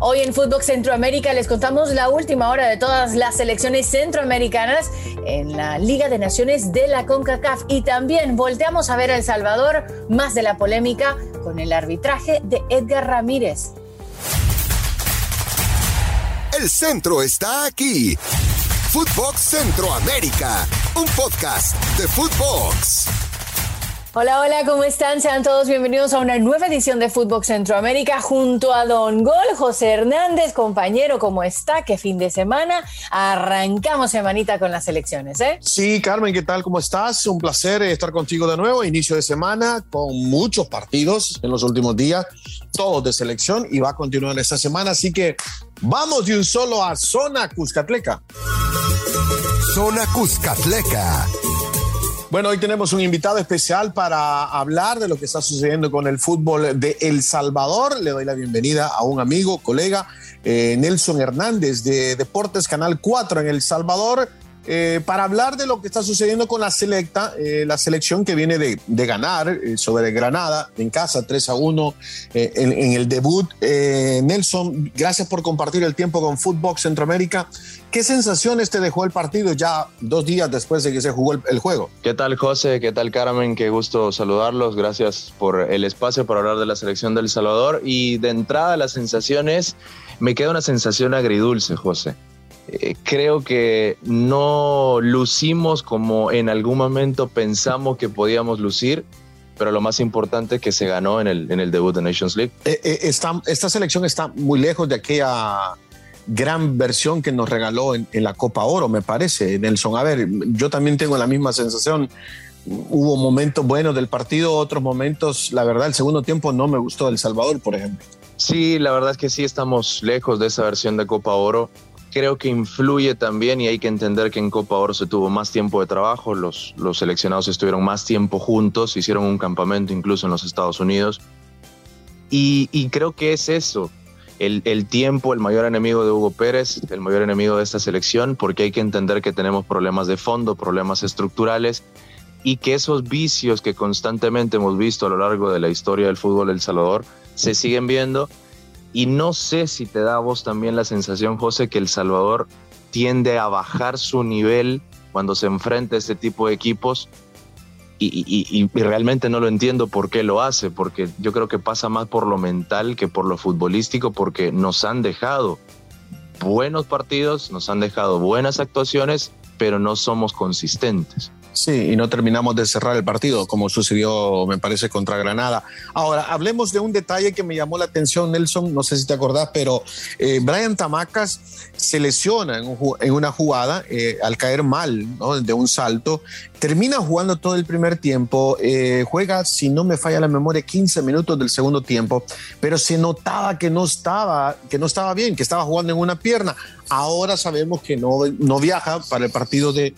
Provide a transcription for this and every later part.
Hoy en Fútbol Centroamérica les contamos la última hora de todas las selecciones centroamericanas en la Liga de Naciones de la CONCACAF y también volteamos a ver a El Salvador, más de la polémica con el arbitraje de Edgar Ramírez. El centro está aquí. Footbox Centroamérica, un podcast de Footbox. Hola, hola, ¿cómo están? Sean todos bienvenidos a una nueva edición de Fútbol Centroamérica junto a Don Gol, José Hernández, compañero, ¿cómo está? ¿Qué fin de semana? Arrancamos semanita con las elecciones, ¿eh? Sí, Carmen, ¿qué tal? ¿Cómo estás? Un placer estar contigo de nuevo, inicio de semana, con muchos partidos en los últimos días, todos de selección, y va a continuar esta semana, así que vamos de un solo a Zona Cuscatleca. Zona Cuscatleca. Bueno, hoy tenemos un invitado especial para hablar de lo que está sucediendo con el fútbol de El Salvador. Le doy la bienvenida a un amigo, colega, eh, Nelson Hernández de Deportes Canal 4 en El Salvador. Eh, para hablar de lo que está sucediendo con la selecta, eh, la selección que viene de, ganar eh, sobre Granada en casa 3 a 1 eh, en, en, el debut. Nelson, gracias por compartir el tiempo con Footbox Centroamérica. ¿Qué sensaciones te dejó el partido ya dos días después de que se jugó el, el, juego? ¿Qué tal José? ¿Qué tal Carmen? Qué gusto saludarlos. Gracias por el espacio para hablar de la selección del Salvador. Y de entrada las sensaciones, me queda una sensación agridulce, José eh, creo que no lucimos como en algún momento pensamos que podíamos lucir, pero lo más importante es que se ganó en el, en el debut de Nations League. Eh, eh, esta, esta, selección está muy lejos de aquella gran versión que nos regaló en, en, la Copa Oro, me parece, Nelson. A ver, yo también tengo la misma sensación. Hubo momentos buenos del partido, otros momentos, la verdad, el segundo tiempo no me gustó El Salvador, por ejemplo. Sí, la verdad es que sí estamos lejos de esa versión de Copa Oro creo que influye también y hay que entender que en Copa Oro se tuvo más tiempo de trabajo, los, los seleccionados estuvieron más tiempo juntos, hicieron un campamento incluso en los Estados Unidos. Y, y creo que es eso, el, el, tiempo, el mayor enemigo de Hugo Pérez, el mayor enemigo de esta selección, porque hay que entender que tenemos problemas de fondo, problemas estructurales y que esos vicios que constantemente hemos visto a lo largo de la historia del fútbol El Salvador se siguen viendo y no sé si te da a vos también la sensación, José, que El Salvador tiende a bajar su nivel cuando se enfrenta a este tipo de equipos y, y, realmente no lo entiendo por qué lo hace, porque yo creo que pasa más por lo mental que por lo futbolístico, porque nos han dejado buenos partidos, nos han dejado buenas actuaciones, pero no somos consistentes. Sí, y no terminamos de cerrar el partido, como sucedió, me parece, contra Granada. Ahora, hablemos de un detalle que me llamó la atención, Nelson, no sé si te acordás, pero eh, Brian Tamacas se lesiona en, un, en una jugada eh, al caer mal ¿no? de un salto, termina jugando todo el primer tiempo, eh, juega, si no me falla la memoria, 15 minutos del segundo tiempo, pero se notaba que no estaba, que no estaba bien, que estaba jugando en una pierna. Ahora sabemos que no, no viaja para el partido de,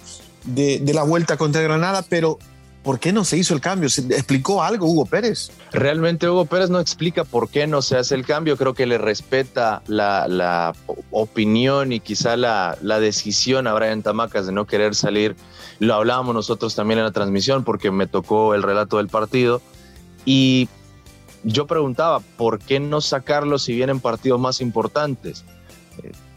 de, la vuelta contra Granada, pero ¿por qué no se hizo el cambio? ¿Se explicó algo Hugo Pérez? Realmente Hugo Pérez no explica por qué no se hace el cambio. Creo que le respeta la, la opinión y quizá la, la, decisión a Brian Tamacas de no querer salir. Lo hablábamos nosotros también en la transmisión porque me tocó el relato del partido. Y yo preguntaba, ¿por qué no sacarlo si vienen partidos más importantes?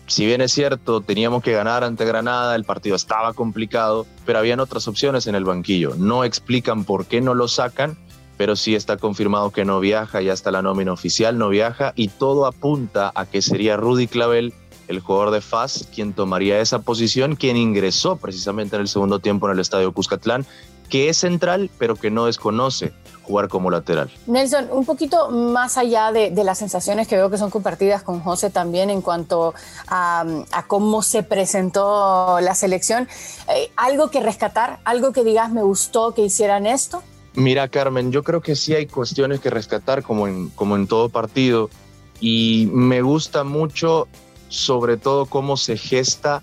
Si bien es cierto, teníamos que ganar ante Granada, el partido estaba complicado, pero habían otras opciones en el banquillo. No explican por qué no lo sacan, pero sí está confirmado que no viaja, ya está la nómina oficial, no viaja, y todo apunta a que sería Rudy Clavel, el jugador de FAS, quien tomaría esa posición, quien ingresó precisamente en el segundo tiempo en el estadio Cuscatlán, que es central, pero que no desconoce jugar como lateral. Nelson, un poquito más allá de, de, las sensaciones que veo que son compartidas con José también en cuanto a, a cómo se presentó la selección, eh, ¿algo que rescatar? ¿Algo que digas me gustó que hicieran esto? Mira, Carmen, yo creo que sí hay cuestiones que rescatar como en, como en todo partido y me gusta mucho sobre todo cómo se gesta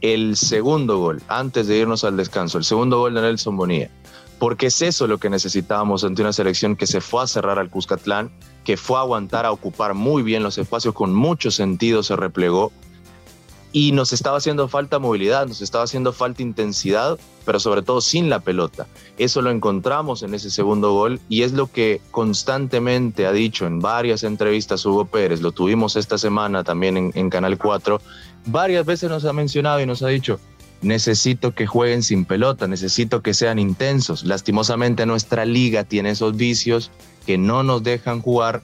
el segundo gol antes de irnos al descanso, el segundo gol de Nelson Bonilla porque es eso lo que necesitábamos ante una selección que se fue a cerrar al Cuscatlán, que fue a aguantar a ocupar muy bien los espacios, con mucho sentido se replegó. y nos estaba haciendo falta movilidad, nos estaba haciendo falta intensidad, pero sobre todo sin la pelota. Eso lo encontramos en ese segundo gol y es lo que constantemente ha dicho en varias entrevistas Hugo Pérez, lo tuvimos esta semana también en, en Canal 4, varias veces nos ha mencionado y nos ha dicho, necesito que jueguen sin pelota, necesito que sean intensos. Lastimosamente nuestra liga tiene esos vicios que no nos dejan jugar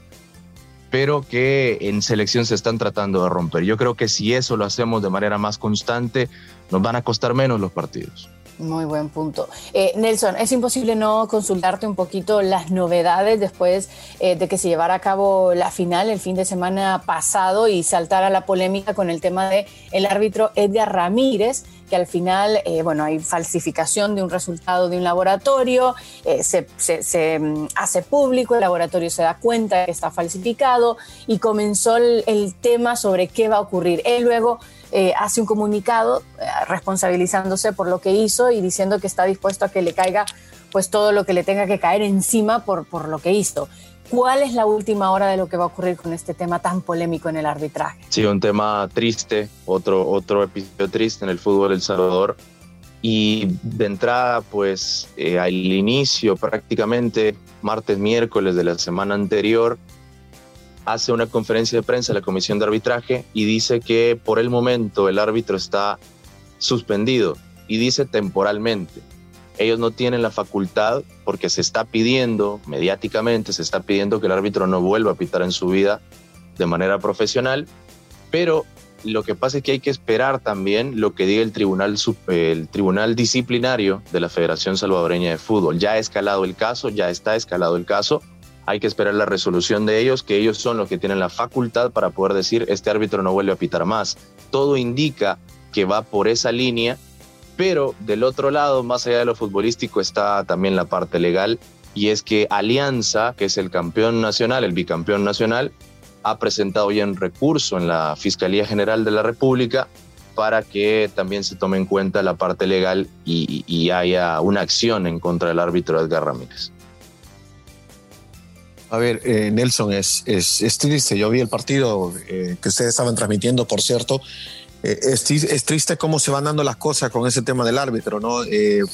pero que en selección se están tratando de romper. Yo creo que si eso lo hacemos de manera más constante, nos van a costar menos los partidos. Muy buen punto. Eh, Nelson, es imposible no consultarte un poquito las novedades después eh, de que se llevara a cabo la final el fin de semana pasado y saltara la polémica con el tema de el árbitro Edgar Ramírez, que al final, eh, bueno, hay falsificación de un resultado de un laboratorio, se, se, mm, hace público, el laboratorio se da cuenta que está falsificado y comenzó el, el tema sobre qué va a ocurrir. Él luego eh, hace un comunicado eh, responsabilizándose por lo que hizo y diciendo que está dispuesto a que le caiga pues todo lo que le tenga que caer encima por, por lo que hizo. ¿Cuál es la última hora de lo que va a ocurrir con este tema tan polémico en el arbitraje? Sí, un tema triste, otro, otro episodio triste en el fútbol El Salvador. Y de entrada, pues eh, al inicio, prácticamente martes, miércoles de la semana anterior, hace una conferencia de prensa la comisión de arbitraje y dice que por el momento el árbitro está suspendido y dice temporalmente. Ellos no tienen la facultad porque se está pidiendo mediáticamente, se está pidiendo que el árbitro no vuelva a pitar en su vida de manera profesional, pero lo que pasa es que hay que esperar también lo que diga el tribunal, el tribunal disciplinario de la Federación Salvadoreña de Fútbol. Ya ha escalado el caso, ya está escalado el caso hay que esperar la resolución de ellos, que ellos son los que tienen la facultad para poder decir, este árbitro no vuelve a pitar más. Todo indica que va por esa línea, pero del otro lado, más allá de lo futbolístico, está también la parte legal, y es que Alianza, que es el campeón nacional, el bicampeón nacional, ha presentado ya un recurso en la Fiscalía General de la República para que también se tome en cuenta la parte legal y, haya una acción en contra del árbitro Edgar Ramírez. A ver, eh, Nelson, es, es, triste. Yo vi el partido eh, que ustedes estaban transmitiendo, por cierto. Eh, es, es, triste cómo se van dando las cosas con ese tema del árbitro, ¿no?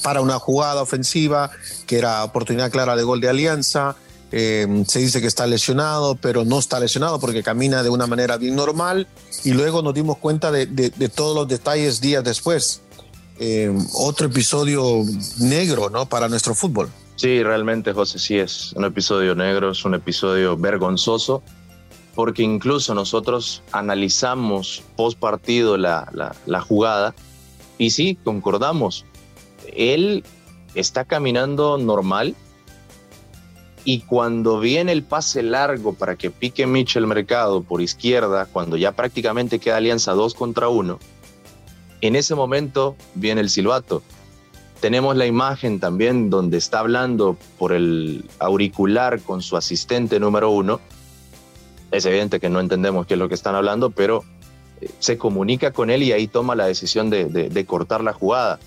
para una jugada ofensiva, que era oportunidad clara de gol de Alianza. se dice que está lesionado, pero no está lesionado porque camina de una manera bien normal. Y luego nos dimos cuenta de, de, de todos los detalles días después. otro episodio negro, ¿no? Para nuestro fútbol. Sí, realmente, José, sí es un episodio negro, es un episodio vergonzoso, porque incluso nosotros analizamos post partido la, la, jugada y sí, concordamos. Él está caminando normal y cuando viene el pase largo para que pique Mitchell Mercado por izquierda, cuando ya prácticamente queda alianza dos contra uno, en ese momento viene el silbato tenemos la imagen también donde está hablando por el auricular con su asistente número uno. Es evidente que no entendemos qué es lo que están hablando, pero eh, se comunica con él y ahí toma la decisión de, cortar la jugada.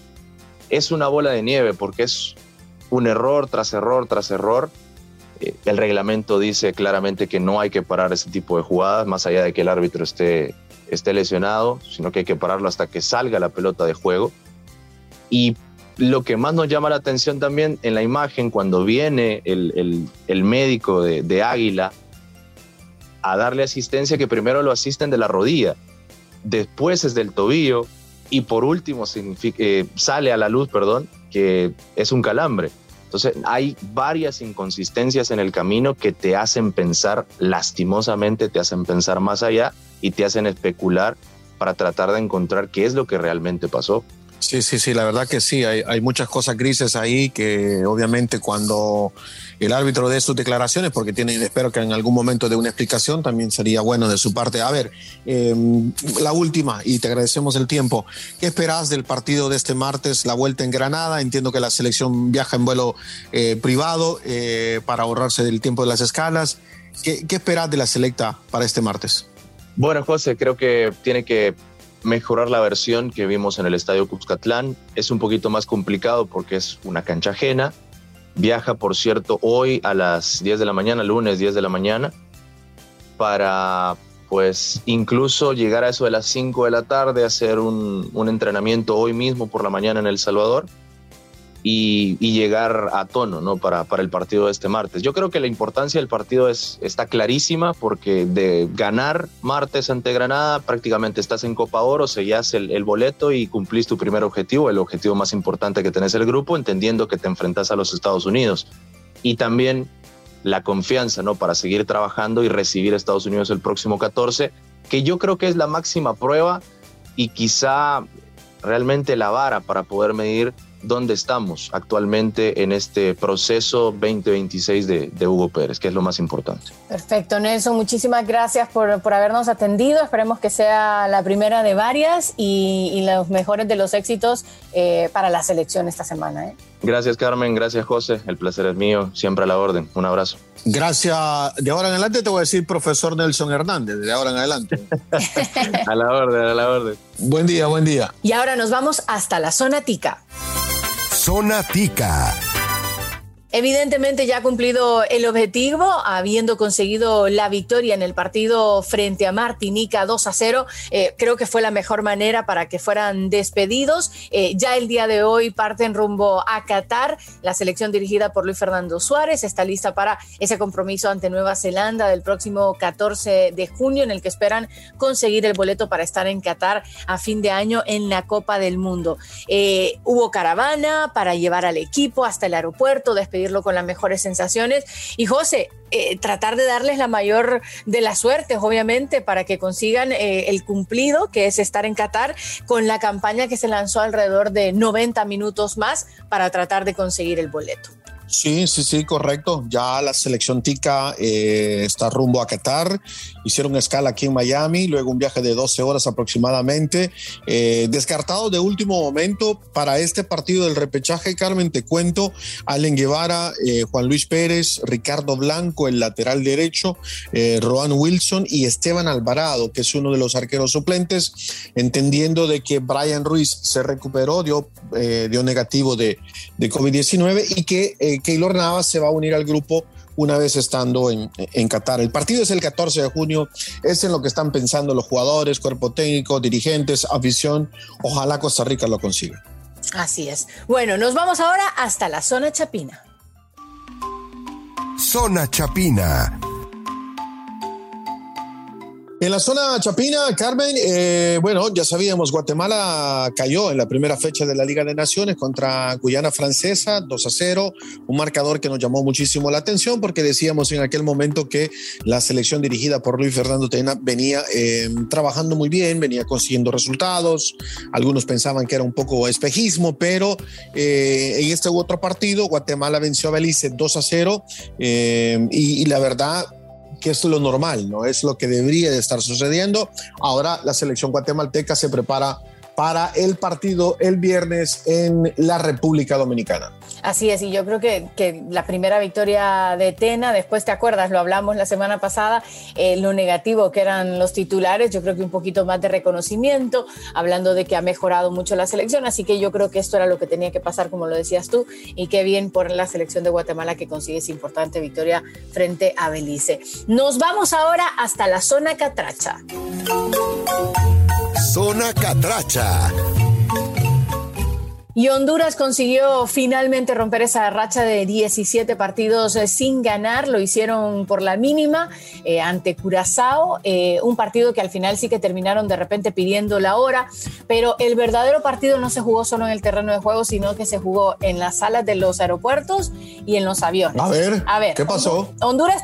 Es una bola de nieve porque es un error tras error tras error. Eh, el reglamento dice claramente que no hay que parar ese tipo de jugadas, más allá de que el árbitro esté, esté lesionado, sino que hay que pararlo hasta que salga la pelota de juego. Y lo que más nos llama la atención también en la imagen, cuando viene el, médico de, Águila a darle asistencia, que primero lo asisten de la rodilla, después es del tobillo y por último eh, sale a la luz, perdón, que es un calambre. Entonces hay varias inconsistencias en el camino que te hacen pensar, lastimosamente te hacen pensar más allá y te hacen especular para tratar de encontrar qué es lo que realmente pasó. Sí, sí, sí, la verdad que sí, hay, muchas cosas grises ahí que obviamente cuando el árbitro dé sus declaraciones, porque tiene, espero que en algún momento dé una explicación, también sería bueno de su parte. A ver, em, la última, y te agradecemos el tiempo, ¿qué esperas del partido de este martes, la vuelta en Granada? Entiendo que la selección viaja en vuelo eh, privado eh, para ahorrarse del tiempo de las escalas. ¿Qué, ¿Qué esperas de la selecta para este martes? Bueno, José, creo que tiene que mejorar la versión que vimos en el Estadio Cuscatlán. Es un poquito más complicado porque es una cancha ajena. Viaja, por cierto, hoy a las 10 de la mañana, lunes 10 de la mañana, para pues incluso llegar a eso de las 5 de la tarde, hacer un, un entrenamiento hoy mismo por la mañana en El Salvador y, llegar a tono ¿no? para, para el partido de este martes. Yo creo que la importancia del partido es, está clarísima porque de ganar martes ante Granada prácticamente estás en Copa Oro, sellas el, el boleto y cumplís tu primer objetivo, el objetivo más importante que tenés el grupo, entendiendo que te enfrentas a los Estados Unidos. Y también la confianza ¿no? para seguir trabajando y recibir a Estados Unidos el próximo 14, que yo creo que es la máxima prueba y quizá realmente la vara para poder medir dónde estamos actualmente en este proceso 2026 de, de, Hugo Pérez, que es lo más importante. Perfecto, Nelson, muchísimas gracias por, por habernos atendido. Esperemos que sea la primera de varias y, y los mejores de los éxitos eh, para la selección esta semana. ¿eh? Gracias, Carmen. Gracias, José. El placer es mío. Siempre a la orden. Un abrazo. Gracias. De ahora en adelante te voy a decir profesor Nelson Hernández. De ahora en adelante. a la orden, a la orden. Buen día, buen día. Y ahora nos vamos hasta la zona tica. Zona Tica. Evidentemente ya ha cumplido el objetivo, habiendo conseguido la victoria en el partido frente a Martinica 2 a 0. Eh, creo que fue la mejor manera para que fueran despedidos. Eh, ya el día de hoy parten rumbo a Qatar. La selección dirigida por Luis Fernando Suárez está lista para ese compromiso ante Nueva Zelanda del próximo 14 de junio, en el que esperan conseguir el boleto para estar en Qatar a fin de año en la Copa del Mundo. Eh, hubo caravana para llevar al equipo hasta el aeropuerto, con las mejores sensaciones. Y José, eh, tratar de darles la mayor de las suertes, obviamente, para que consigan eh, el cumplido, que es estar en Qatar, con la campaña que se lanzó alrededor de 90 minutos más para tratar de conseguir el boleto. Sí, sí, sí, correcto. Ya la selección tica eh, está rumbo a Qatar. Hicieron escala aquí en Miami, luego un viaje de 12 horas aproximadamente. Eh, descartado de último momento para este partido del repechaje, Carmen, te cuento, Allen Guevara, eh, Juan Luis Pérez, Ricardo Blanco, el lateral derecho, eh, Roan Wilson y Esteban Alvarado, que es uno de los arqueros suplentes, entendiendo de que Brian Ruiz se recuperó, dio, eh, dio negativo de, de COVID-19 y que Keylor Navas se va a unir al grupo una vez estando en, en, Qatar. El partido es el 14 de junio, es en lo que están pensando los jugadores, cuerpo técnico, dirigentes, afición. Ojalá Costa Rica lo consiga. Así es. Bueno, nos vamos ahora hasta la zona chapina. Zona Chapina. En la zona chapina, Carmen, eh, bueno, ya sabíamos, Guatemala cayó en la primera fecha de la Liga de Naciones contra Guyana Francesa, 2 a 0, un marcador que nos llamó muchísimo la atención porque decíamos en aquel momento que la selección dirigida por Luis Fernando Tena venía eh, trabajando muy bien, venía consiguiendo resultados, algunos pensaban que era un poco espejismo, pero eh, en este u otro partido, Guatemala venció a Belice 2 a 0 y, y la verdad que es lo normal, ¿no? Es lo que debería de estar sucediendo. Ahora la selección guatemalteca se prepara para el partido el viernes en la República Dominicana. Así es, y yo creo que, que, la primera victoria de Tena, después te acuerdas, lo hablamos la semana pasada, eh, lo negativo que eran los titulares, yo creo que un poquito más de reconocimiento, hablando de que ha mejorado mucho la selección, así que yo creo que esto era lo que tenía que pasar, como lo decías tú, y qué bien por la selección de Guatemala que consigue esa importante victoria frente a Belice. Nos vamos ahora hasta la zona catracha. Zona Catracha. Y Honduras consiguió finalmente romper esa racha de 17 partidos sin ganar. Lo hicieron por la mínima eh, ante Curazao. Eh, un partido que al final sí que terminaron de repente pidiendo la hora. Pero el verdadero partido no se jugó solo en el terreno de juego, sino que se jugó en las salas de los aeropuertos y en los aviones. A ver, A ver ¿qué pasó? Honduras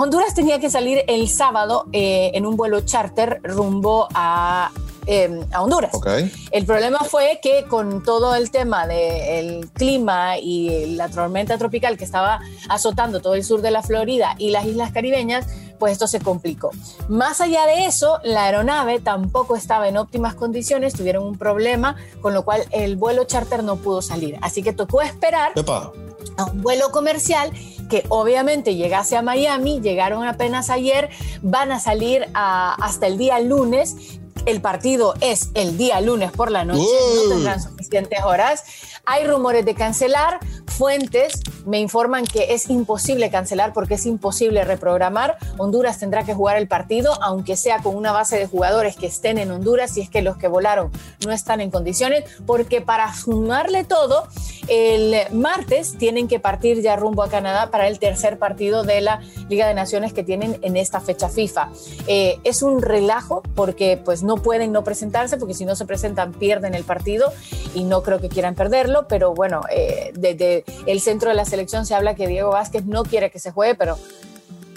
Honduras tenía que salir el sábado eh, en un vuelo charter rumbo a, eh, a Honduras. Okay. El problema fue que con todo el tema del clima y la tormenta tropical que estaba azotando todo el sur de la Florida y las islas caribeñas, pues esto se complicó. Más allá de eso, la aeronave tampoco estaba en óptimas condiciones, tuvieron un problema, con lo cual el vuelo charter no pudo salir. Así que tocó esperar Epa. a un vuelo comercial que obviamente llegase a Miami, llegaron apenas ayer, van a salir a, hasta el día lunes. El partido es el día lunes por la noche, no tendrán suficientes horas. Hay rumores de cancelar, fuentes me informan que es imposible cancelar porque es imposible reprogramar. Honduras tendrá que jugar el partido, aunque sea con una base de jugadores que estén en Honduras, si es que los que volaron no están en condiciones, porque para sumarle todo, el martes tienen que partir ya rumbo a Canadá para el tercer partido de la Liga de Naciones que tienen en esta fecha FIFA. Eh, es un relajo porque pues no pueden no presentarse, porque si no se presentan pierden el partido y no creo que quieran perderlo, pero bueno, eh, desde el centro de la selección se habla que Diego Vázquez no quiere que se juegue, pero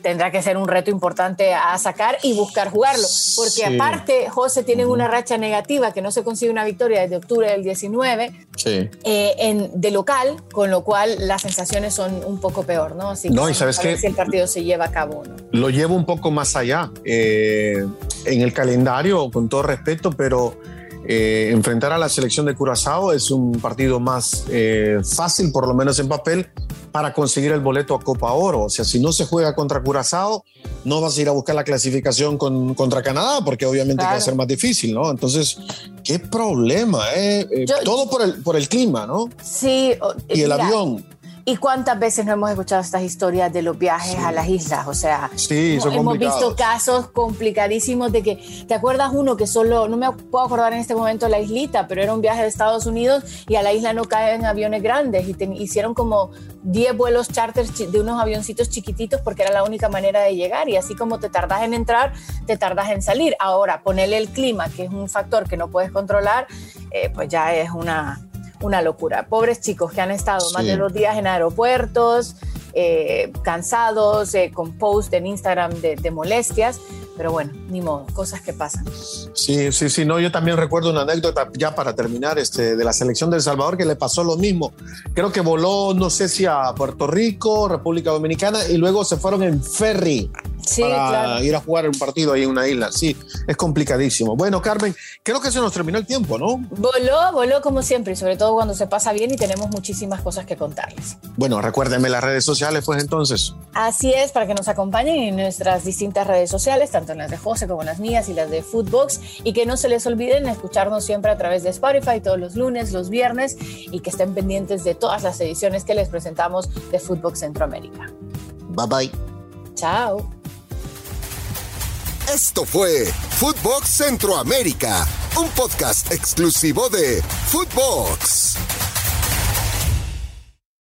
tendrá que ser un reto importante a sacar y buscar jugarlo. Porque aparte, José tienen una racha negativa que no se consigue una victoria desde octubre del 19 eh, en, de local, con lo cual las sensaciones son un poco peor, ¿no? Así no, y sabes que si el partido se lleva a cabo. ¿no? Lo llevo un poco más allá. Eh, en el calendario, con todo respeto, pero eh, enfrentar a la selección de Curazao es un partido más fácil, por lo menos en papel, para conseguir el boleto a Copa Oro. O sea, si no se juega contra Curazao, no vas a ir a buscar la clasificación con, contra Canadá, porque obviamente va a ser más difícil, ¿no? Entonces, qué problema, ¿eh? eh todo por el, por el clima, ¿no? Sí. Y el avión. ¿Y cuántas veces no hemos escuchado estas historias de los viajes a las islas? O sea, hemos visto casos complicadísimos de que, ¿te acuerdas uno que solo, no me puedo acordar en este momento la islita, pero era un viaje de Estados Unidos y a la isla no caen aviones grandes y hicieron como 10 vuelos charters de unos avioncitos chiquititos porque era la única manera de llegar y así como te tardas en entrar, te tardas en salir. Ahora, ponerle el clima, que es un factor que no puedes controlar, eh, pues ya es una una locura. Pobres chicos que han estado más de dos días en aeropuertos, eh, cansados, eh, con posts en Instagram de, molestias, pero bueno, ni modo, cosas que pasan. Sí, sí, sí, no, yo también recuerdo una anécdota ya para terminar este, de la selección de El Salvador que le pasó lo mismo. Creo que voló, no sé si a Puerto Rico, República Dominicana, y luego se fueron en ferry para ir a jugar un partido ahí en una isla. Sí, es complicadísimo. Bueno, Carmen, creo que se nos terminó el tiempo, ¿no? Voló, voló como siempre, y sobre todo cuando se pasa bien y tenemos muchísimas cosas que contarles. Bueno, recuérdenme las redes sociales, pues entonces. Así es, para que nos acompañen en nuestras distintas redes sociales, tanto en las de José como las mías y las de Foodbox, y que no se les olviden escucharnos siempre a través de Spotify todos los lunes, los viernes, y que estén pendientes de todas las ediciones que les presentamos de Foodbox Centroamérica. Bye bye. Chao. Esto fue Footbox Centroamérica, un podcast exclusivo de Footbox.